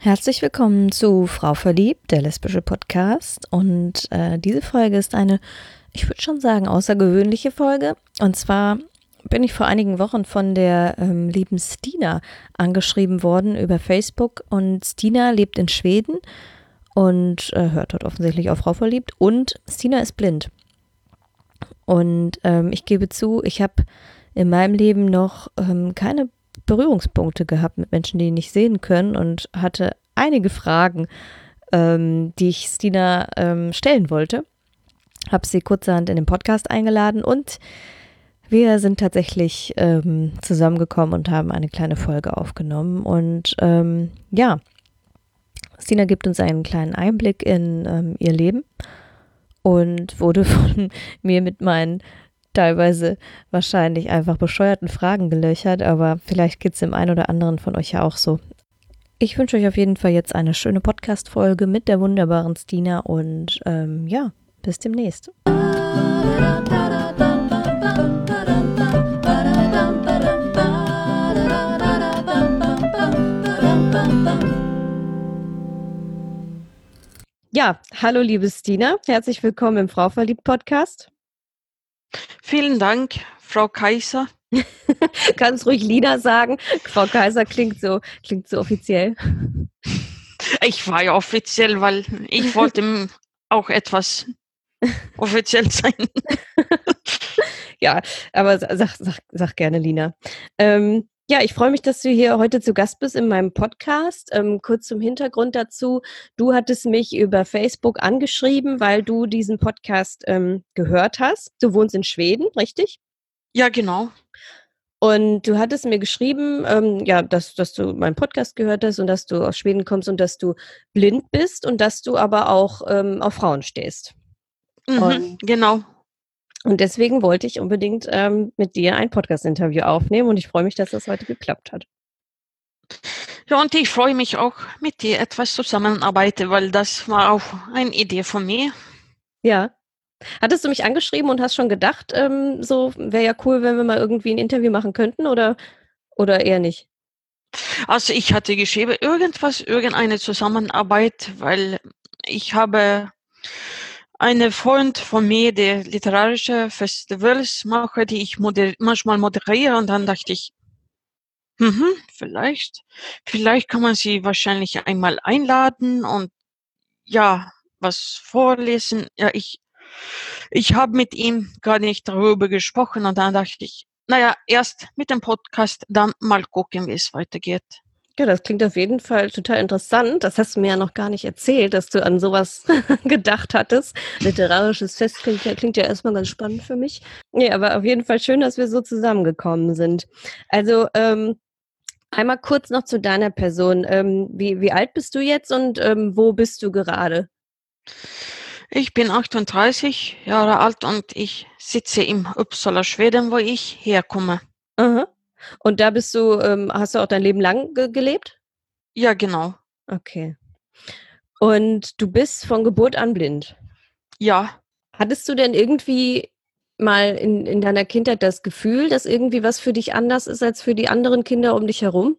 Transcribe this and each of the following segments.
Herzlich willkommen zu Frau Verliebt, der lesbische Podcast. Und äh, diese Folge ist eine, ich würde schon sagen, außergewöhnliche Folge. Und zwar bin ich vor einigen Wochen von der ähm, lieben Stina angeschrieben worden über Facebook. Und Stina lebt in Schweden und äh, hört dort offensichtlich auf Frau Verliebt. Und Stina ist blind. Und ähm, ich gebe zu, ich habe in meinem Leben noch ähm, keine Berührungspunkte gehabt mit Menschen, die nicht sehen können und hatte einige Fragen, ähm, die ich Stina ähm, stellen wollte. Habe sie kurzerhand in den Podcast eingeladen und wir sind tatsächlich ähm, zusammengekommen und haben eine kleine Folge aufgenommen. Und ähm, ja, Stina gibt uns einen kleinen Einblick in ähm, ihr Leben und wurde von mir mit meinen teilweise wahrscheinlich einfach bescheuerten Fragen gelöchert, aber vielleicht geht es dem einen oder anderen von euch ja auch so. Ich wünsche euch auf jeden Fall jetzt eine schöne Podcast-Folge mit der wunderbaren Stina und ähm, ja, bis demnächst. Ja, hallo liebe Stina, herzlich willkommen im Frau verliebt Podcast. Vielen Dank, Frau Kaiser. Kannst ruhig Lina sagen. Frau Kaiser klingt so, klingt so offiziell. Ich war ja offiziell, weil ich wollte auch etwas offiziell sein. ja, aber sag, sag, sag gerne, Lina. Ähm, ja, ich freue mich, dass du hier heute zu Gast bist in meinem Podcast. Ähm, kurz zum Hintergrund dazu. Du hattest mich über Facebook angeschrieben, weil du diesen Podcast ähm, gehört hast. Du wohnst in Schweden, richtig? Ja, genau. Und du hattest mir geschrieben, ähm, ja, dass, dass du meinen Podcast gehört hast und dass du aus Schweden kommst und dass du blind bist und dass du aber auch ähm, auf Frauen stehst. Mhm, genau. Und deswegen wollte ich unbedingt ähm, mit dir ein Podcast-Interview aufnehmen und ich freue mich, dass das heute geklappt hat. Ja, und ich freue mich auch, mit dir etwas zusammenarbeiten, weil das war auch eine Idee von mir. Ja. Hattest du mich angeschrieben und hast schon gedacht, ähm, so wäre ja cool, wenn wir mal irgendwie ein Interview machen könnten oder, oder eher nicht? Also ich hatte geschrieben, irgendwas, irgendeine Zusammenarbeit, weil ich habe eine Freund von mir, der literarische Festivals mache, die ich moder manchmal moderiere und dann dachte ich, mhm, vielleicht, vielleicht kann man sie wahrscheinlich einmal einladen und ja, was vorlesen. Ja, ich, ich habe mit ihm gar nicht darüber gesprochen und dann dachte ich, naja, erst mit dem Podcast, dann mal gucken, wie es weitergeht. Ja, das klingt auf jeden Fall total interessant. Das hast du mir ja noch gar nicht erzählt, dass du an sowas gedacht hattest. Literarisches Fest klingt ja, klingt ja erstmal ganz spannend für mich. Ja, aber auf jeden Fall schön, dass wir so zusammengekommen sind. Also, ähm, einmal kurz noch zu deiner Person. Ähm, wie, wie alt bist du jetzt und ähm, wo bist du gerade? Ich bin 38 Jahre alt und ich sitze im Uppsala, Schweden, wo ich herkomme. Aha. Und da bist du, ähm, hast du auch dein Leben lang ge gelebt? Ja, genau. Okay. Und du bist von Geburt an blind? Ja. Hattest du denn irgendwie mal in, in deiner Kindheit das Gefühl, dass irgendwie was für dich anders ist als für die anderen Kinder um dich herum?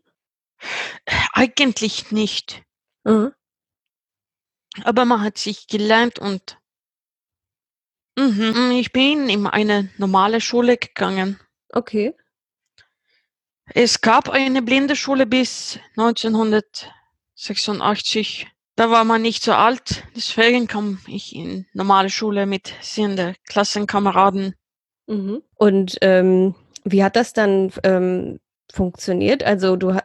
Eigentlich nicht. Mhm. Aber man hat sich gelernt und mhm, ich bin in eine normale Schule gegangen. Okay. Es gab eine Blindenschule bis 1986. Da war man nicht so alt, deswegen kam ich in normale Schule mit sehenden Klassenkameraden. Mhm. Und ähm, wie hat das dann ähm, funktioniert? Also du,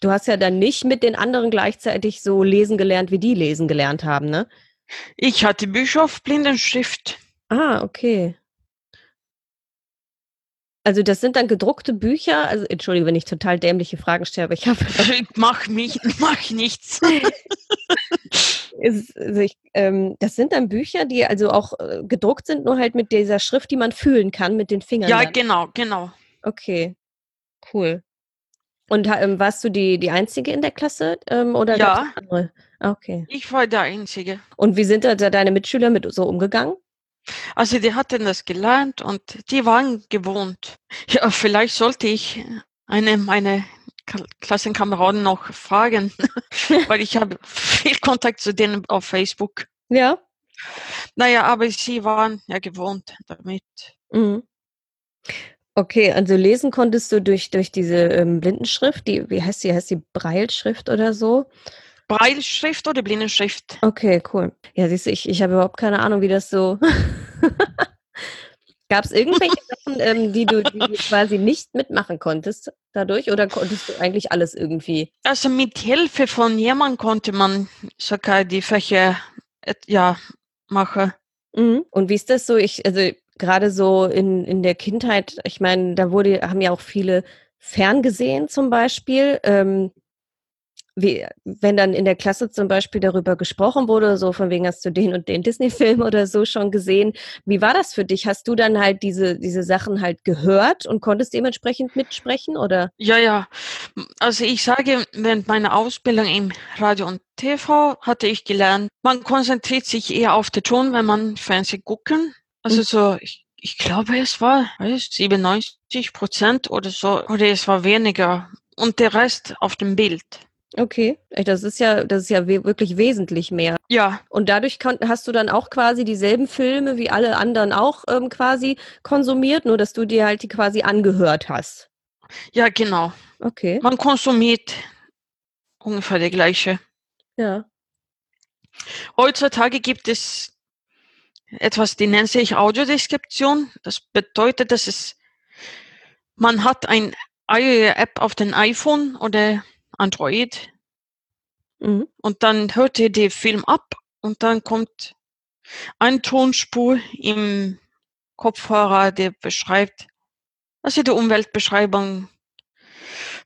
du hast ja dann nicht mit den anderen gleichzeitig so lesen gelernt, wie die lesen gelernt haben, ne? Ich hatte auf Blindenschrift. Ah, okay. Also das sind dann gedruckte Bücher. Also entschuldige, wenn ich total dämliche Fragen stelle, aber ich habe. mach mich, mach nichts. Ist, also ich, ähm, das sind dann Bücher, die also auch äh, gedruckt sind, nur halt mit dieser Schrift, die man fühlen kann mit den Fingern. Ja, dann. genau, genau. Okay, cool. Und ähm, warst du die, die Einzige in der Klasse ähm, oder ja. andere? Okay. Ich war der Einzige. Und wie sind da deine Mitschüler mit so umgegangen? Also die hatten das gelernt und die waren gewohnt. Ja, vielleicht sollte ich eine meine Klassenkameraden noch fragen, weil ich habe viel Kontakt zu denen auf Facebook. Ja. Naja, aber sie waren ja gewohnt damit. Mhm. Okay, also lesen konntest du durch, durch diese ähm, Blindenschrift, die, wie heißt die, heißt die Breilschrift oder so? Breilschrift oder Blindenschrift? Okay, cool. Ja, siehst du, ich, ich habe überhaupt keine Ahnung, wie das so. Gab es irgendwelche Sachen, ähm, die, du, die du quasi nicht mitmachen konntest dadurch oder konntest du eigentlich alles irgendwie? Also mit Hilfe von jemandem konnte man sogar die Fächer ja machen. Mhm. Und wie ist das so? Ich, also gerade so in, in der Kindheit, ich meine, da wurde, haben ja auch viele ferngesehen zum Beispiel. Ähm, wie, wenn dann in der Klasse zum Beispiel darüber gesprochen wurde, so von wegen hast du den und den Disney-Film oder so schon gesehen. Wie war das für dich? Hast du dann halt diese, diese Sachen halt gehört und konntest dementsprechend mitsprechen oder? Ja, ja. Also ich sage, während meiner Ausbildung im Radio und TV hatte ich gelernt, man konzentriert sich eher auf den Ton, wenn man Fernsehen gucken. Also mhm. so, ich, ich glaube, es war weiß, 97 Prozent oder so, oder es war weniger. Und der Rest auf dem Bild. Okay, das ist ja, das ist ja wirklich wesentlich mehr. Ja. Und dadurch hast du dann auch quasi dieselben Filme wie alle anderen auch ähm, quasi konsumiert, nur dass du dir halt die quasi angehört hast. Ja, genau. Okay. Man konsumiert ungefähr die gleiche. Ja. Heutzutage gibt es etwas, die nennt sich Audiodeskription. Das bedeutet, dass es, man hat eine App auf dem iPhone oder Android. Mhm. Und dann hört ihr den Film ab und dann kommt eine Tonspur im Kopfhörer, der beschreibt, also die Umweltbeschreibung,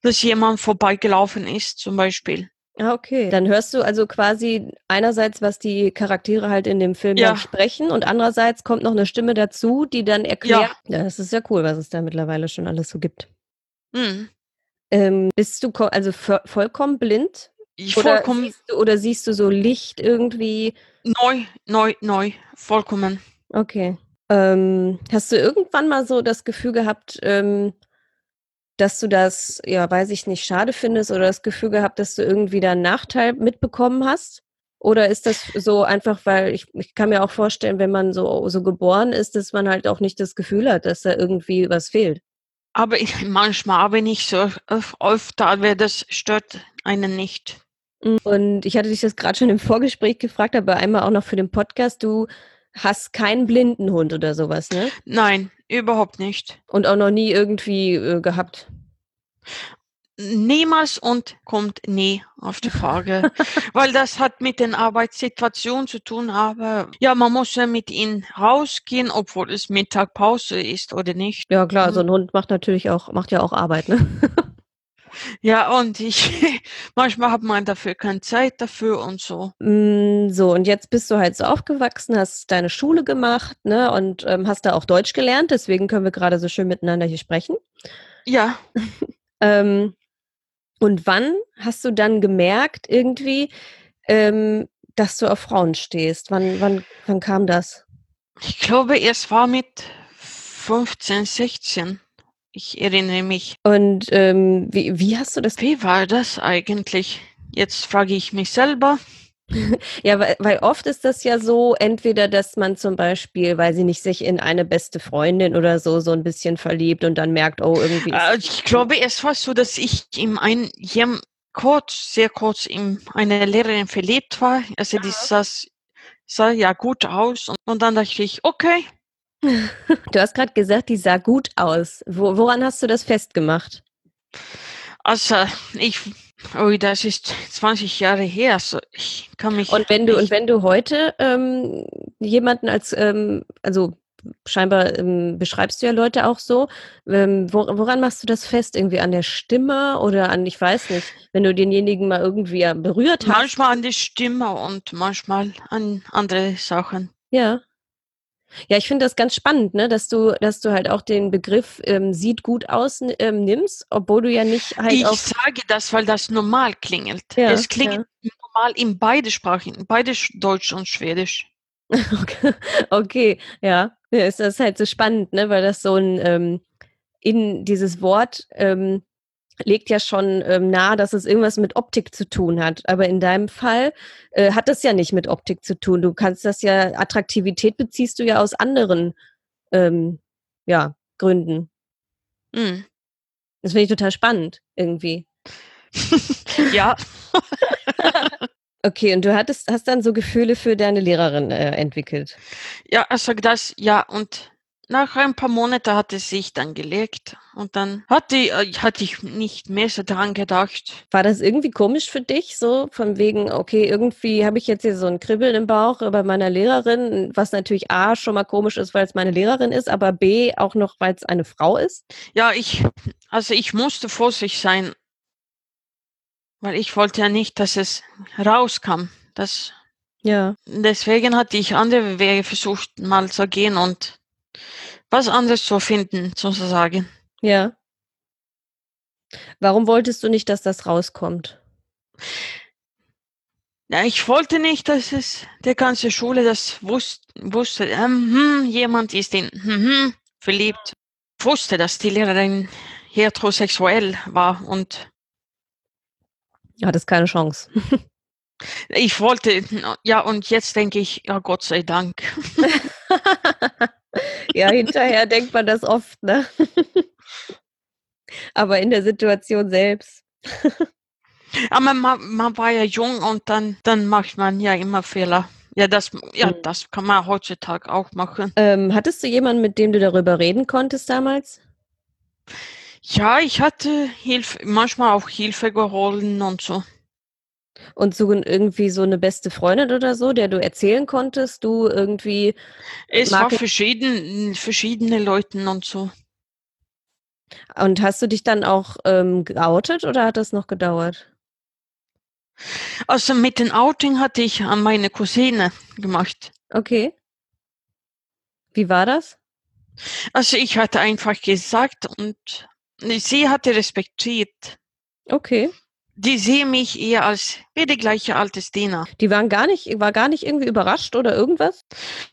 dass jemand vorbeigelaufen ist, zum Beispiel. Ah, okay. Dann hörst du also quasi einerseits, was die Charaktere halt in dem Film ja. sprechen und andererseits kommt noch eine Stimme dazu, die dann erklärt. Ja. ja, das ist ja cool, was es da mittlerweile schon alles so gibt. Mhm. Ähm, bist du also vollkommen blind? Ich oder vollkommen. Siehst du, oder siehst du so Licht irgendwie? Neu, neu, neu, vollkommen. Okay. Ähm, hast du irgendwann mal so das Gefühl gehabt, ähm, dass du das, ja, weiß ich nicht, schade findest oder das Gefühl gehabt, dass du irgendwie da einen Nachteil mitbekommen hast? Oder ist das so einfach, weil ich, ich kann mir auch vorstellen, wenn man so, so geboren ist, dass man halt auch nicht das Gefühl hat, dass da irgendwie was fehlt? Aber ich, manchmal aber nicht so oft, aber das stört einen nicht. Und ich hatte dich das gerade schon im Vorgespräch gefragt, aber einmal auch noch für den Podcast. Du hast keinen Blindenhund oder sowas, ne? Nein, überhaupt nicht. Und auch noch nie irgendwie äh, gehabt. Niemals und kommt nie auf die Frage, weil das hat mit den Arbeitssituationen zu tun, aber ja, man muss ja mit ihnen rausgehen, obwohl es Mittagpause ist oder nicht. Ja klar, so ein Hund macht natürlich auch, macht ja auch Arbeit, ne? Ja, und ich, manchmal hat man dafür keine Zeit dafür und so. Mm, so, und jetzt bist du halt so aufgewachsen, hast deine Schule gemacht, ne, und ähm, hast da auch Deutsch gelernt, deswegen können wir gerade so schön miteinander hier sprechen. Ja. ähm, und wann hast du dann gemerkt, irgendwie, ähm, dass du auf Frauen stehst? Wann, wann, wann kam das? Ich glaube, es war mit 15, 16. Ich erinnere mich. Und ähm, wie, wie hast du das? Wie war das eigentlich? Jetzt frage ich mich selber. ja, weil, weil oft ist das ja so, entweder, dass man zum Beispiel, weil sie nicht sich in eine beste Freundin oder so so ein bisschen verliebt und dann merkt, oh, irgendwie. Äh, ich glaube, es war so, dass ich in ein, kurz, sehr kurz in eine Lehrerin verliebt war. Also die sah, sah ja gut aus und, und dann dachte ich, okay. Du hast gerade gesagt, die sah gut aus. Wo, woran hast du das festgemacht? Also ich Oh, das ist 20 Jahre her. Also ich kann mich. Und wenn du und wenn du heute ähm, jemanden als ähm, also scheinbar ähm, beschreibst du ja Leute auch so. Ähm, woran machst du das fest? Irgendwie an der Stimme oder an, ich weiß nicht, wenn du denjenigen mal irgendwie berührt hast? Manchmal an die Stimme und manchmal an andere Sachen. Ja. Ja, ich finde das ganz spannend, ne, dass du, dass du halt auch den Begriff ähm, sieht gut aus ähm, nimmst, obwohl du ja nicht halt Ich sage das, weil das normal klingelt. Ja, es klingt ja. normal in beide Sprachen, beide Deutsch und Schwedisch. okay. okay, ja. ja. Ist halt so spannend, ne, weil das so ein ähm, in dieses Wort ähm, legt ja schon ähm, nahe, dass es irgendwas mit Optik zu tun hat. Aber in deinem Fall äh, hat das ja nicht mit Optik zu tun. Du kannst das ja, Attraktivität beziehst du ja aus anderen ähm, ja, Gründen. Mhm. Das finde ich total spannend, irgendwie. ja. okay, und du hattest, hast dann so Gefühle für deine Lehrerin äh, entwickelt. Ja, also das, ja, und nach ein paar Monaten hat es sich dann gelegt und dann hatte, äh, hatte ich nicht mehr so dran gedacht. War das irgendwie komisch für dich, so von wegen, okay, irgendwie habe ich jetzt hier so ein Kribbeln im Bauch bei meiner Lehrerin, was natürlich A schon mal komisch ist, weil es meine Lehrerin ist, aber B auch noch, weil es eine Frau ist? Ja, ich, also ich musste vorsichtig sein, weil ich wollte ja nicht, dass es rauskam. Das, ja. Deswegen hatte ich andere Wege versucht, mal zu gehen und was anderes zu finden, sozusagen. Ja. Warum wolltest du nicht, dass das rauskommt? Ja, ich wollte nicht, dass es der ganze Schule das wusste, wusste ähm, hm, jemand ist in hm, hm, verliebt. Ich wusste, dass die Lehrerin heterosexuell war und hat es keine Chance. ich wollte, ja, und jetzt denke ich, ja, Gott sei Dank. ja, hinterher denkt man das oft, ne? Aber in der Situation selbst. Aber man, man war ja jung und dann, dann macht man ja immer Fehler. Ja, das, ja, mhm. das kann man heutzutage auch machen. Ähm, hattest du jemanden, mit dem du darüber reden konntest damals? Ja, ich hatte Hilfe, manchmal auch Hilfe geholt und so. Und so irgendwie so eine beste Freundin oder so, der du erzählen konntest, du irgendwie. Es war verschieden, verschiedene Leuten und so. Und hast du dich dann auch ähm, geoutet oder hat das noch gedauert? Also mit dem Outing hatte ich an meine Cousine gemacht. Okay. Wie war das? Also ich hatte einfach gesagt und sie hatte respektiert. Okay die sehen mich eher als wie die gleiche alte Stina. Die waren gar nicht, war gar nicht irgendwie überrascht oder irgendwas?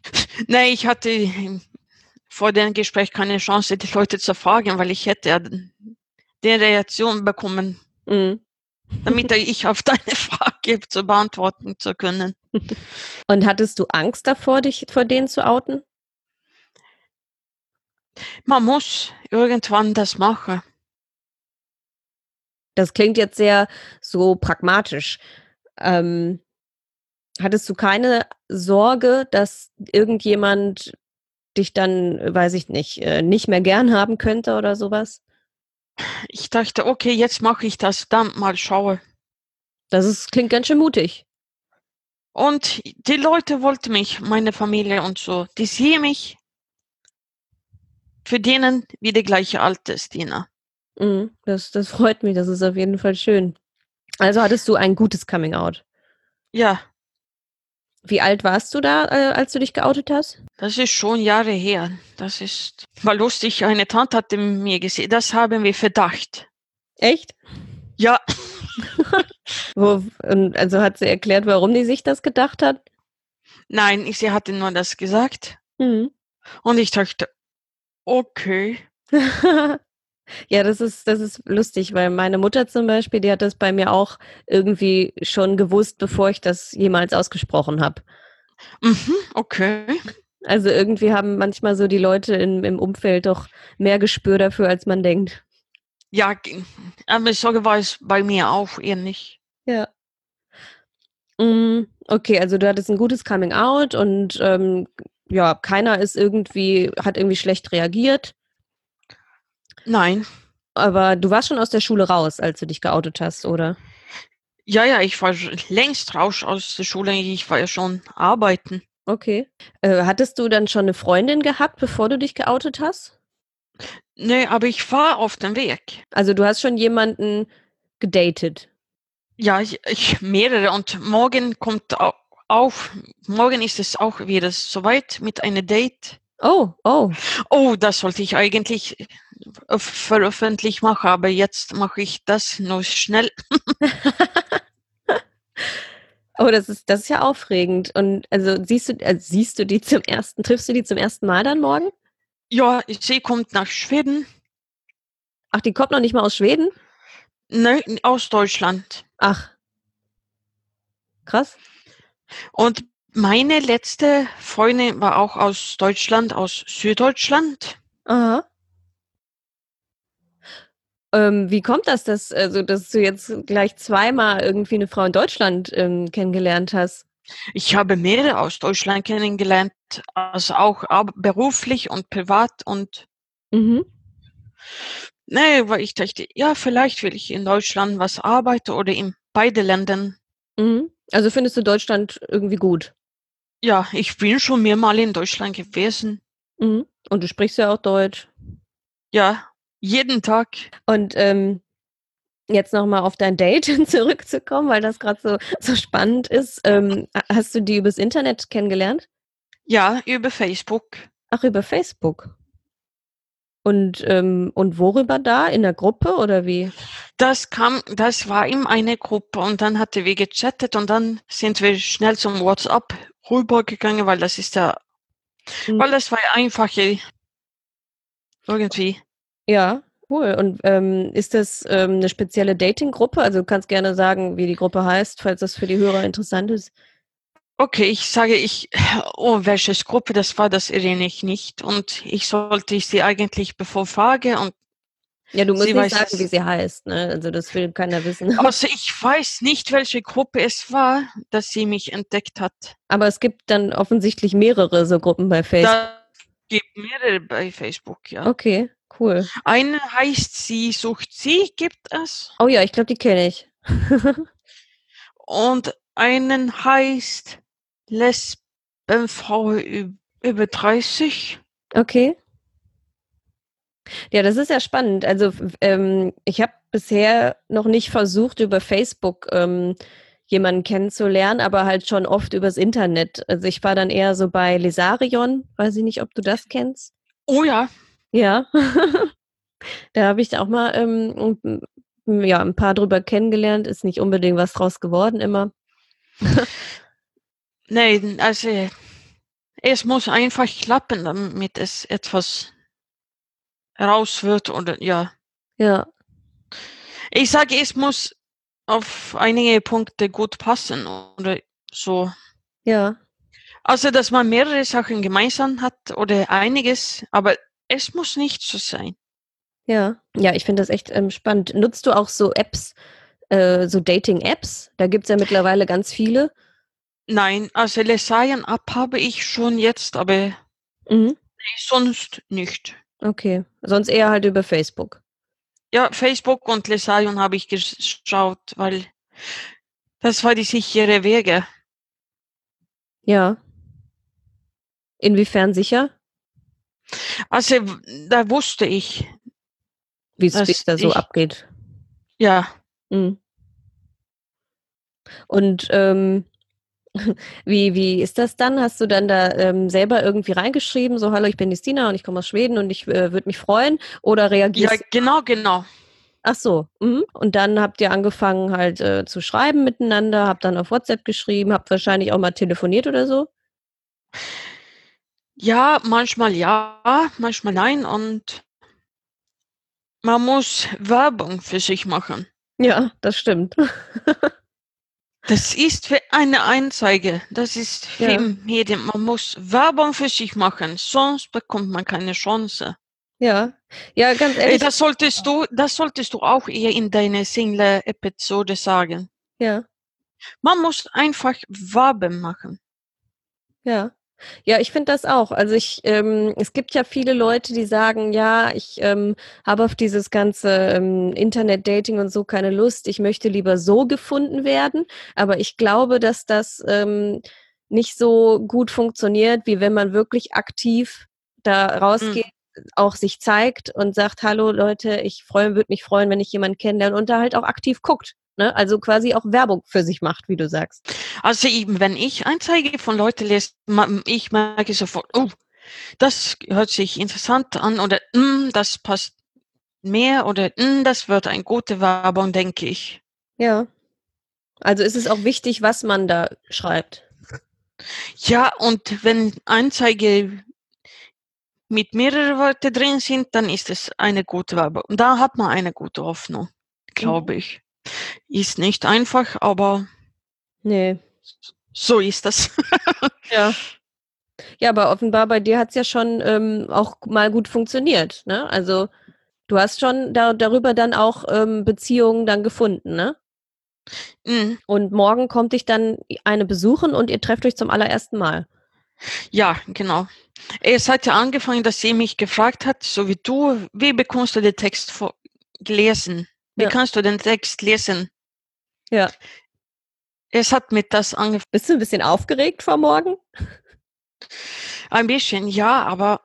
Nein, ich hatte vor dem Gespräch keine Chance, die Leute zu fragen, weil ich hätte ja die Reaktion bekommen, mhm. damit ich auf deine Frage zu beantworten zu können. Und hattest du Angst davor, dich vor denen zu outen? Man muss irgendwann das machen. Das klingt jetzt sehr so pragmatisch. Ähm, hattest du keine Sorge, dass irgendjemand dich dann, weiß ich nicht, äh, nicht mehr gern haben könnte oder sowas? Ich dachte, okay, jetzt mache ich das, dann mal schaue. Das ist, klingt ganz schön mutig. Und die Leute wollten mich, meine Familie und so, die sehen mich für denen wie die gleiche alte. Mhm, das, das freut mich, das ist auf jeden Fall schön. Also hattest du ein gutes Coming Out? Ja. Wie alt warst du da, äh, als du dich geoutet hast? Das ist schon Jahre her. Das ist, war lustig. Eine Tante hatte mir gesehen, das haben wir Verdacht. Echt? Ja. Wo, und also hat sie erklärt, warum die sich das gedacht hat? Nein, sie hatte nur das gesagt. Mhm. Und ich dachte, okay. Ja, das ist, das ist lustig, weil meine Mutter zum Beispiel, die hat das bei mir auch irgendwie schon gewusst, bevor ich das jemals ausgesprochen habe. Mhm, okay. Also irgendwie haben manchmal so die Leute in, im Umfeld doch mehr Gespür dafür, als man denkt. Ja, aber so war es bei mir auch ähnlich. Ja. Mm, okay, also du hattest ein gutes Coming Out und ähm, ja, keiner ist irgendwie, hat irgendwie schlecht reagiert. Nein. Aber du warst schon aus der Schule raus, als du dich geoutet hast, oder? Ja, ja, ich war längst raus aus der Schule. Ich war ja schon arbeiten. Okay. Äh, hattest du dann schon eine Freundin gehabt, bevor du dich geoutet hast? Nee, aber ich war auf dem Weg. Also du hast schon jemanden gedatet? Ja, ich, ich mehrere. Und morgen kommt auf, morgen ist es auch wieder soweit mit einem Date. Oh, oh. Oh, das sollte ich eigentlich veröffentlicht machen, aber jetzt mache ich das nur schnell. oh, das ist, das ist ja aufregend. Und also siehst du, also siehst du die zum ersten, triffst du die zum ersten Mal dann morgen? Ja, sie kommt nach Schweden. Ach, die kommt noch nicht mal aus Schweden? Ne, aus Deutschland. Ach. Krass. Und meine letzte Freundin war auch aus Deutschland, aus Süddeutschland. Aha. Ähm, wie kommt das, dass, also, dass du jetzt gleich zweimal irgendwie eine Frau in Deutschland ähm, kennengelernt hast? Ich habe mehrere aus Deutschland kennengelernt, also auch beruflich und privat und Mhm. nee, weil ich dachte, ja, vielleicht will ich in Deutschland was arbeiten oder in beide Ländern. Mhm. Also findest du Deutschland irgendwie gut? Ja, ich bin schon mehrmal in Deutschland gewesen. Mhm. Und du sprichst ja auch Deutsch. Ja, jeden Tag. Und ähm, jetzt nochmal auf dein Date zurückzukommen, weil das gerade so, so spannend ist. Ähm, hast du die übers Internet kennengelernt? Ja, über Facebook. Ach, über Facebook. Und, ähm, und worüber da? In der Gruppe oder wie? Das kam, das war ihm eine Gruppe und dann hatte wir gechattet und dann sind wir schnell zum WhatsApp rübergegangen, weil das ist ja, Mhm. weil das war einfacher irgendwie. Ja, cool. Und ähm, ist das ähm, eine spezielle Dating-Gruppe? Also du kannst gerne sagen, wie die Gruppe heißt, falls das für die Hörer interessant ist. Okay, ich sage ich, oh, welches Gruppe das war, das erinnere ich nicht. Und ich sollte sie eigentlich bevor frage und Ja, du musst Sie nicht sagen, es. wie sie heißt, ne? Also das will keiner wissen. also ich weiß nicht, welche Gruppe es war, dass sie mich entdeckt hat. Aber es gibt dann offensichtlich mehrere so Gruppen bei Facebook. Da gibt mehrere bei Facebook, ja. Okay, cool. Eine heißt Sie sucht Sie, gibt es. Oh ja, ich glaube, die kenne ich. Und einen heißt Lesbenfrau über 30. Okay. Ja, das ist ja spannend. Also ähm, ich habe bisher noch nicht versucht, über Facebook ähm, jemanden kennenzulernen, aber halt schon oft übers Internet. Also ich war dann eher so bei Lesarion, weiß ich nicht, ob du das kennst. Oh ja, Ja, da habe ich auch mal ähm, und, m, ja, ein paar drüber kennengelernt. Ist nicht unbedingt was draus geworden immer. nein, also es muss einfach klappen, damit es etwas raus wird oder ja. Ja, Ich sage, es muss auf einige Punkte gut passen oder so. ja, Also, dass man mehrere Sachen gemeinsam hat oder einiges, aber es muss nicht so sein. ja. Ja, ich finde das echt ähm, spannend. Nutzt du auch so Apps, äh, so Dating-Apps? Da gibt es ja mittlerweile ganz viele. Nein, also Lesayan App habe ich schon jetzt, aber Mhm. sonst nicht. Okay, sonst eher halt über Facebook. Ja, Facebook und Lesayon habe ich geschaut, weil das war die sichere Wege. Ja. Inwiefern sicher? Also da wusste ich, Wie es da so ich- abgeht. ja, Mhm. Und ähm, wie, wie ist das dann? Hast du dann da ähm, selber irgendwie reingeschrieben, so hallo, ich bin die Stina und ich komme aus Schweden und ich äh, würde mich freuen? Oder ja, reagierst genau, genau. Ach so. Mhm. Und dann habt ihr angefangen halt äh, zu schreiben miteinander, habt dann auf WhatsApp geschrieben, habt wahrscheinlich auch mal telefoniert oder so? Ja, manchmal ja, manchmal nein und man muss Werbung für sich machen. Ja, das stimmt. Das ist für eine Anzeige. Das ist für Ja. Medien. Man muss Werbung für sich machen, sonst bekommt man keine Chance. Ja. Ja, ganz Ey, ehrlich. Das solltest du, das solltest du auch eher in deiner Single-Episode sagen. Ja. Man muss einfach Werbung machen. Ja. Ja, ich finde das auch. Also ich, ähm, es gibt ja viele Leute, die sagen, ja, ich ähm, habe auf dieses ganze ähm, Internet-Dating und so keine Lust. Ich möchte lieber so gefunden werden. Aber ich glaube, dass das ähm, nicht so gut funktioniert, wie wenn man wirklich aktiv da rausgeht, auch sich zeigt und sagt, hallo Leute, ich freue, würde mich freuen, wenn ich jemanden kennenlerne und da halt auch aktiv guckt. Ne? Also quasi auch Werbung für sich macht, wie du sagst. Also eben, wenn ich Anzeige von Leuten lese, ich merke sofort, oh, das hört sich interessant an oder mm, das passt mehr oder mm, das wird eine gute Werbung, denke ich. Ja. Also ist es auch wichtig, was man da schreibt. Ja, und wenn Anzeige mit mehreren Worten drin sind, dann ist es eine gute Werbung. Und da hat man eine gute Hoffnung. glaube ich. Ist nicht einfach, aber Nee. so ist das. Ja. Ja, aber offenbar bei dir hat es ja schon ähm, auch mal gut funktioniert, ne? Also du hast schon da, darüber dann auch ähm, Beziehungen dann gefunden, ne? Mm, Und morgen kommt dich dann eine besuchen und ihr trefft euch zum allerersten Mal. Ja, genau. Es hat ja angefangen, dass sie mich gefragt hat, so wie du, wie bekommst du den Text vor lesen? Wie Ja. kannst du den Text lesen? Ja. Es hat mit das angefangen. Bist du ein bisschen aufgeregt vor morgen? Ein bisschen, ja, aber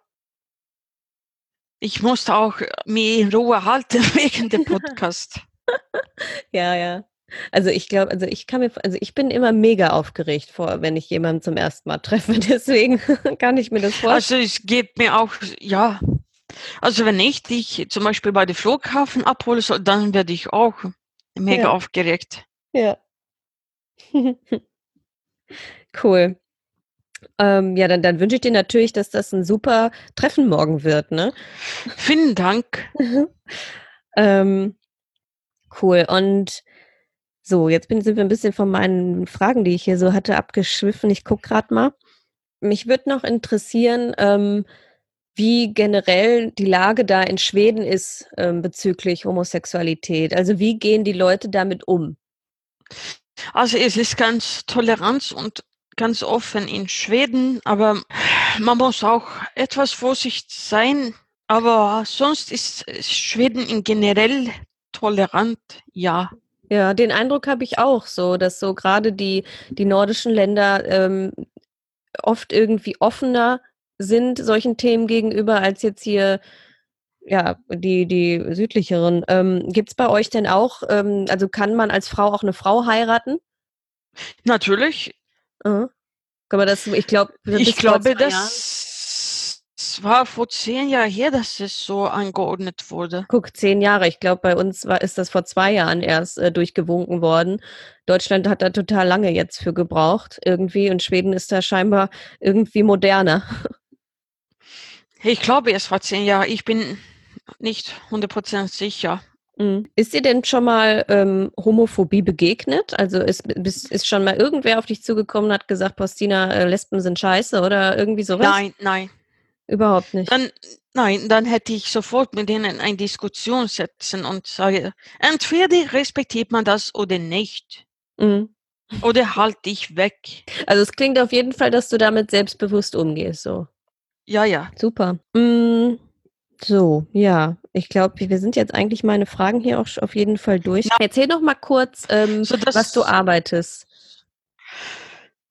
ich musste auch mich in Ruhe halten wegen dem Podcast. Ja, ja. Also ich glaube, also ich kann mir, also ich bin immer mega aufgeregt vor, wenn ich jemanden zum ersten Mal treffe. Deswegen kann ich mir das vorstellen. Also es geht mir auch, ja. Also wenn ich dich zum Beispiel bei dem Flughafen abhole, dann werde ich auch mega Ja. aufgeregt. Ja. Cool. Ähm, ja, dann, dann wünsche ich dir natürlich, dass das ein super Treffen morgen wird, ne? Vielen Dank. ähm, cool. Und so, jetzt bin, sind wir ein bisschen von meinen Fragen, die ich hier so hatte, abgeschwiffen. Ich gucke gerade mal. Mich würde noch interessieren, ähm, wie generell die Lage da in Schweden ist ähm, bezüglich Homosexualität. Also wie gehen die Leute damit um? Also es ist ganz tolerant und ganz offen in Schweden, aber man muss auch etwas vorsichtig sein. Aber sonst ist Schweden in generell tolerant, ja. Ja, den Eindruck habe ich auch so, dass so gerade die, die nordischen Länder ähm, oft irgendwie offener sind solchen Themen gegenüber als jetzt hier, ja, die, die südlicheren. Ähm, Gibt es bei euch denn auch, ähm, also kann man als Frau auch eine Frau heiraten? Natürlich. Mhm. Kann man das, ich glaube, Ich glaube, das war vor zehn Jahren her, dass es so angeordnet wurde. Guck, zehn Jahre. Ich glaube, bei uns war, ist das vor zwei Jahren erst äh, durchgewunken worden. Deutschland hat da total lange jetzt für gebraucht irgendwie und Schweden ist da scheinbar irgendwie moderner. Ich glaube, es war zehn Jahre. Ich bin nicht 100% sicher. Mhm. Ist dir denn schon mal ähm, Homophobie begegnet? Also ist, ist, schon mal irgendwer auf dich zugekommen und hat gesagt, Postina, äh, Lesben sind scheiße oder irgendwie sowas? Nein, nein. Überhaupt nicht. Dann, nein, dann hätte ich sofort mit denen eine Diskussion setzen und sage, entweder respektiert man das oder nicht. Mhm. Oder halt dich weg. Also es klingt auf jeden Fall, dass du damit selbstbewusst umgehst. So. Ja, ja. Super. Mm, so, ja. Ich glaube, wir sind jetzt eigentlich meine Fragen hier auch auf jeden Fall durch. Erzähl doch mal kurz, ähm, So, was du arbeitest.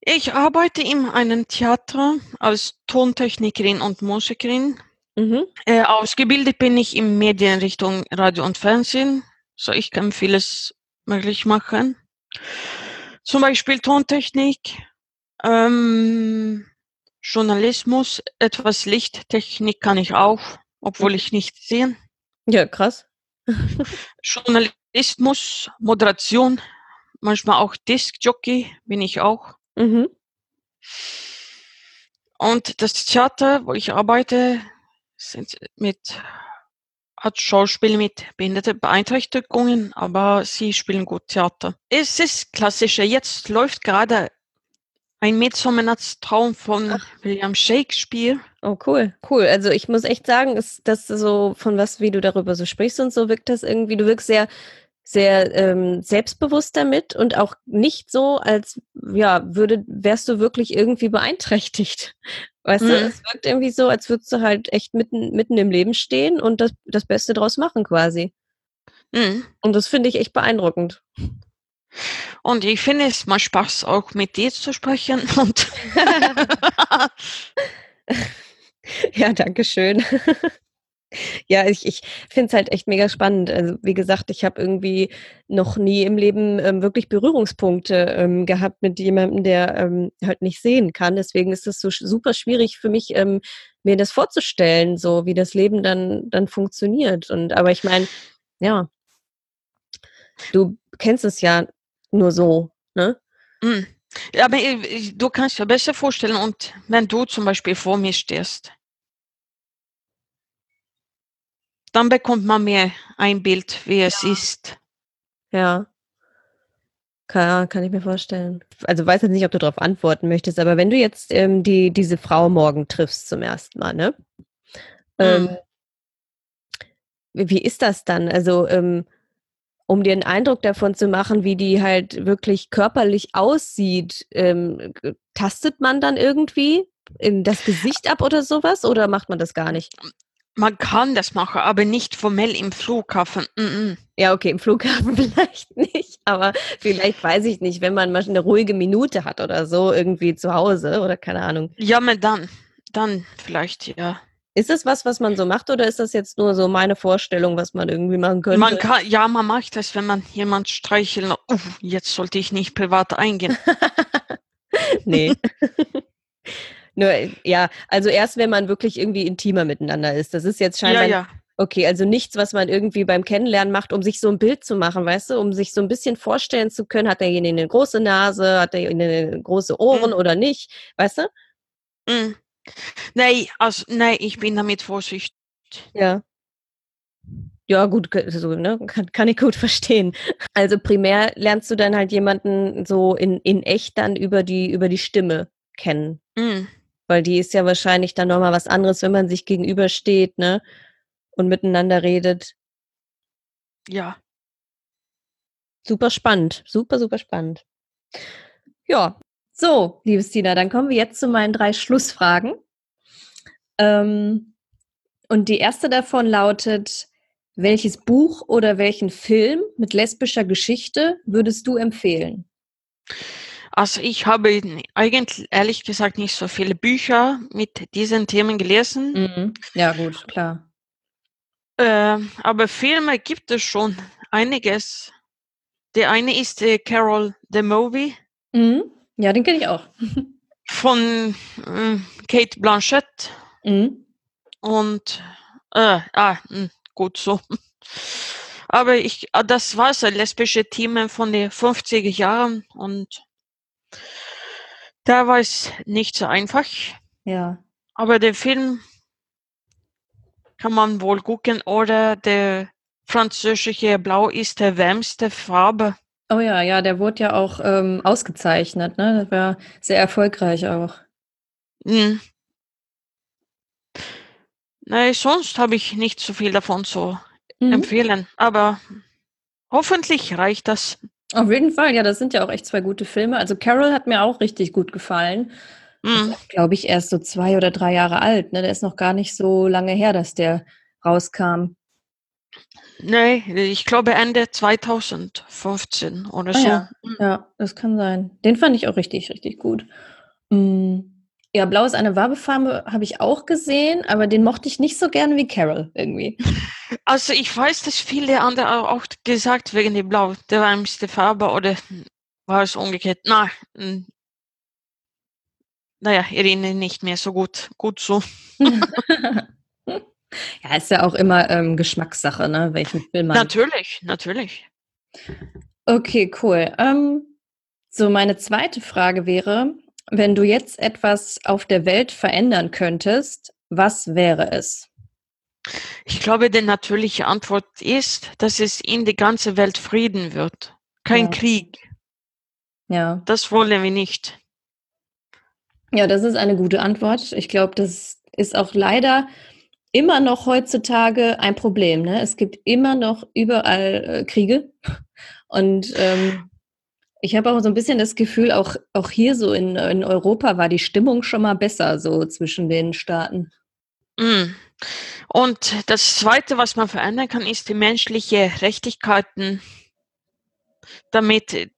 Ich arbeite in einem Theater als Tontechnikerin und Musikerin. Mhm. Äh, ausgebildet bin ich in Medienrichtung Radio und Fernsehen. So, ich kann vieles möglich machen. Zum Beispiel Tontechnik, ähm, Journalismus, etwas Lichttechnik kann ich auch, obwohl ich nicht sehe. Ja, krass. Journalismus, Moderation, manchmal auch Diskjockey bin ich auch. Mhm. Und das Theater, wo ich arbeite, sind mit, hat Schauspiel mit behinderte Beeinträchtigungen, aber sie spielen gut Theater. Es ist klassischer. Jetzt läuft gerade ein Midsommernachtstraum von William Shakespeare. Oh, cool. Cool. Also ich muss echt sagen, ist das so, von was, wie du darüber so sprichst und so wirkt das irgendwie, du wirkst sehr, sehr ähm, selbstbewusst damit und auch nicht so, als ja, würde, wärst du wirklich irgendwie beeinträchtigt. Weißt du, Mhm. es wirkt irgendwie so, als würdest du halt echt mitten, mitten im Leben stehen und das, das Beste draus machen quasi. Mhm. Und das finde ich echt beeindruckend. Und ich finde es mal Spaß, auch mit dir zu sprechen. Und Ja, danke schön. Ja, ich, ich finde es halt echt mega spannend. Also wie gesagt, ich habe irgendwie noch nie im Leben ähm, wirklich Berührungspunkte ähm, gehabt mit jemandem, der ähm, halt nicht sehen kann. Deswegen ist es so super schwierig für mich, ähm, mir das vorzustellen, so wie das Leben dann, dann funktioniert. Und aber ich meine, ja, du kennst es ja nur so, ne? Mhm. Aber äh, du kannst dir besser vorstellen, und wenn du zum Beispiel vor mir stehst, dann bekommt man mehr ein Bild, wie es ist. Ja. Kann, kann ich mir vorstellen. Also weiß jetzt nicht, ob du darauf antworten möchtest, aber wenn du jetzt ähm, die, diese Frau morgen triffst zum ersten Mal, ne? Ähm, Mhm. wie wie ist das dann? Also, ähm, um dir einen Eindruck davon zu machen, wie die halt wirklich körperlich aussieht, ähm, tastet man dann irgendwie in das Gesicht ab oder so was oder macht man das gar nicht? Man kann das machen, aber nicht formell im Flughafen. Mm-mm. Ja, okay, im Flughafen vielleicht nicht, aber vielleicht, weiß ich nicht, wenn man mal 'ne ruhige Minute hat oder so irgendwie zu Hause oder keine Ahnung. Ja, aber dann dann vielleicht, ja. Ist das was, was man so macht oder ist das jetzt nur so meine Vorstellung, was man irgendwie machen könnte? Man kann ja, man macht das, wenn man jemand streicheln uff, jetzt sollte ich nicht privat eingehen. Ne. Nur, ja, also erst, wenn man wirklich irgendwie intimer miteinander ist. Das ist jetzt Ja, scheinbar ja. okay, also nichts, was man irgendwie beim Kennenlernen macht, um sich so 'n Bild zu machen, weißt du? Um sich so 'n bisschen vorstellen zu können, hat derjenige 'ne große Nase, hat derjenige große Ohren Mhm. oder nicht, weißt du? Mhm. Ne, also ne, ich bin damit Vorsicht Ja. Ja gut, so, ne, kann kann ich gut verstehen. Also primär lernst du dann halt jemanden so in in echt dann über die über die Stimme kennen. Mhm. Weil die ist ja wahrscheinlich dann noch mal was anderes, wenn man sich gegenübersteht, ne, und miteinander redet. Ja. Super spannend, super, super spannend. Ja, so, liebe Stina, dann kommen wir jetzt zu meinen 3 Schlussfragen. Ähm, und die erste davon lautet: Welches Buch oder welchen Film mit lesbischer Geschichte würdest du empfehlen? Also, ich habe eigentlich ehrlich gesagt nicht so viele Bücher mit diesen Themen gelesen. Mhm. Ja gut, klar. Ähm, aber Filme gibt es schon einiges. Der eine ist, äh, „Carol the Movie“ Mhm. Ja, den kenne ich auch. von, hm, Cate Blanchett Mhm. und, äh, ah, hm, gut so. Aber ich ah, das war so lesbische Themen von den 50er Jahren und da war es nicht so einfach. Ja. Aber der Film kann man wohl gucken oder der französische „Blau ist die wärmste Farbe“. Oh ja, ja, der wurde ja auch, ähm, ausgezeichnet, ne? Der war sehr erfolgreich auch. Mhm. Ne, sonst habe ich nicht so viel davon zu Mhm. empfehlen, aber hoffentlich reicht das. Auf jeden Fall, ja, das sind ja auch echt 2 gute Filme. Also, „Carol“ hat mir auch richtig gut gefallen. Mhm. glaube ich, erst so 2 oder 3 Jahre alt, ne? Der ist noch gar nicht so lange her, dass der rauskam. Ne, ich glaube Ende 2015 oder Ah so. ja, Mhm. ja, das kann sein. Den fand ich auch richtig, richtig gut. Hm, ja, „Blau ist eine warme Farbe“ habe ich auch gesehen, aber den mochte ich nicht so gerne wie „Carol“ irgendwie. Also, ich weiß, dass viele andere au auch gesagt wegen dem Blau, der wärmste Farbe oder war es umgekehrt? Na, hm. Na ja, erinnere nicht mehr so gut. Gut so. Ja, ist ja auch immer, ähm, Geschmackssache, ne, welchen Film man Natürlich, natürlich. Okay, cool. Ähm, so meine 2. Frage wäre: Wenn du jetzt etwas auf der Welt verändern könntest, was wäre es? Ich glaube, die natürliche Antwort ist, dass es in die ganze Welt Frieden wird. Kein Ja. Krieg. Ja. Das wollen wir nicht. Ja, das ist eine gute Antwort. Ich glaube, das ist auch leider immer noch heutzutage ein Problem, ne? Es gibt immer noch überall, äh, Kriege und, ähm, ich habe auch so 'n bisschen das Gefühl, auch auch hier so in in Europa war die Stimmung schon mal besser so zwischen den Staaten. Mhm. Und das 2., was man verändern kann, ist die menschliche Rechtigkeiten. Damit, äh,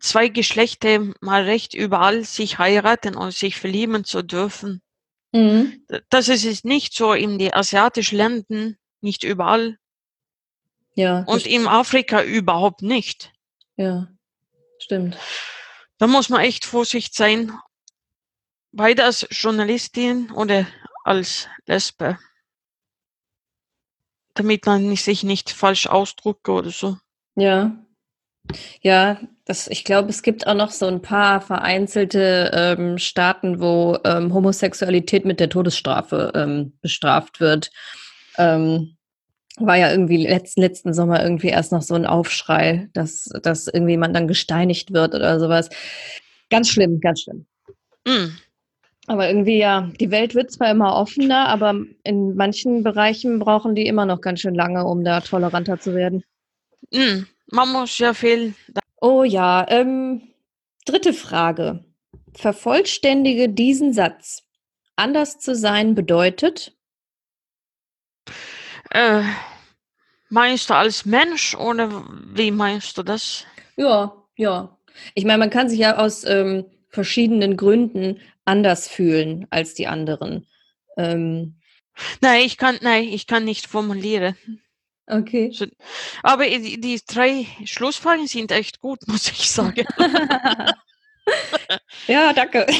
2 Geschlechter mal recht überall sich heiraten und sich verlieben zu dürfen. Mhm. Das ist es nicht so in die asiatischen Ländern, nicht überall. Ja, Und in Afrika überhaupt nicht. Ja, stimmt. Da muss man echt Vorsicht sein. Beide als Journalistin oder als Lesbe. Damit man sich nicht falsch ausdrücke oder so. Ja. Ja, das ich glaube, es gibt auch noch so 'n paar vereinzelte, ähm, Staaten, wo, ähm, Homosexualität mit der Todesstrafe, ähm, bestraft wird. Ähm, war ja irgendwie letzten, letzten Sommer irgendwie erst noch so ein Aufschrei, dass, dass irgendwie man dann gesteinigt wird oder sowas. Ganz schlimm, ganz schlimm. Mm. Aber irgendwie ja, die Welt wird zwar immer offener, aber in manchen Bereichen brauchen die immer noch ganz schön lange, um da toleranter zu werden. Mm. Man muss ja viel. Oh ja, ähm, dritte Frage. Vervollständige diesen Satz. Anders zu sein bedeutet? Äh, meinst du als Mensch oder wie meinst du das? Ja, ja. Ich meine, man kann sich ja aus ähm, verschiedenen Gründen anders fühlen als die anderen. Ähm, nein, ich kann, nein, ich kann nicht formulieren. Okay. So, aber die, die, drei Schlussfragen sind echt gut, muss ich sagen. ja, danke.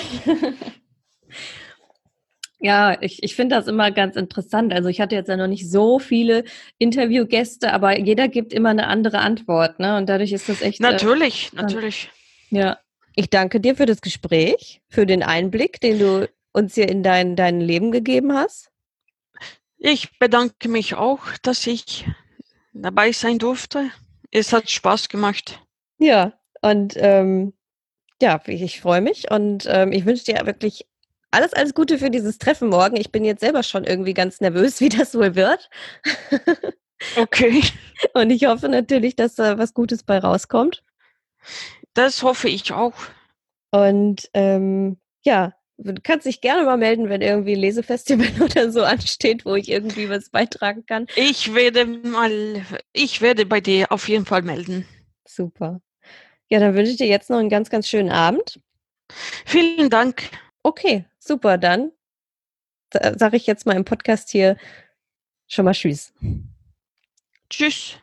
Ja, ich, ich finde das immer ganz interessant. Also ich hatte jetzt ja noch nicht so viele Interviewgäste, aber jeder gibt immer eine andere Antwort, ne? Und dadurch ist das echt. Äh, natürlich, äh, natürlich. Ja. Ich danke dir für das Gespräch, für den Einblick, den du uns hier in dein, dein Leben gegeben hast. Ich bedanke mich auch, dass ich dabei sein durfte. Es hat Spaß gemacht. Ja, und ähm, ja, ich freue mich und ähm, ich wünsche dir wirklich alles, alles Gute für dieses Treffen morgen. Ich bin jetzt selber schon irgendwie ganz nervös, wie das wohl wird. Okay. Und ich hoffe natürlich, dass da was Gutes bei rauskommt. Das hoffe ich auch. Und ähm, ja, kannst dich gerne mal melden, wenn irgendwie ein Lesefestival oder so ansteht, wo ich irgendwie was beitragen kann. Ich werde mal, ich werde bei dir auf jeden Fall melden. Super. Ja, dann wünsche ich dir jetzt noch einen ganz, ganz schönen Abend. Vielen Dank. Okay, super. Dann sage ich jetzt mal im Podcast hier schon mal Tschüss. Tschüss.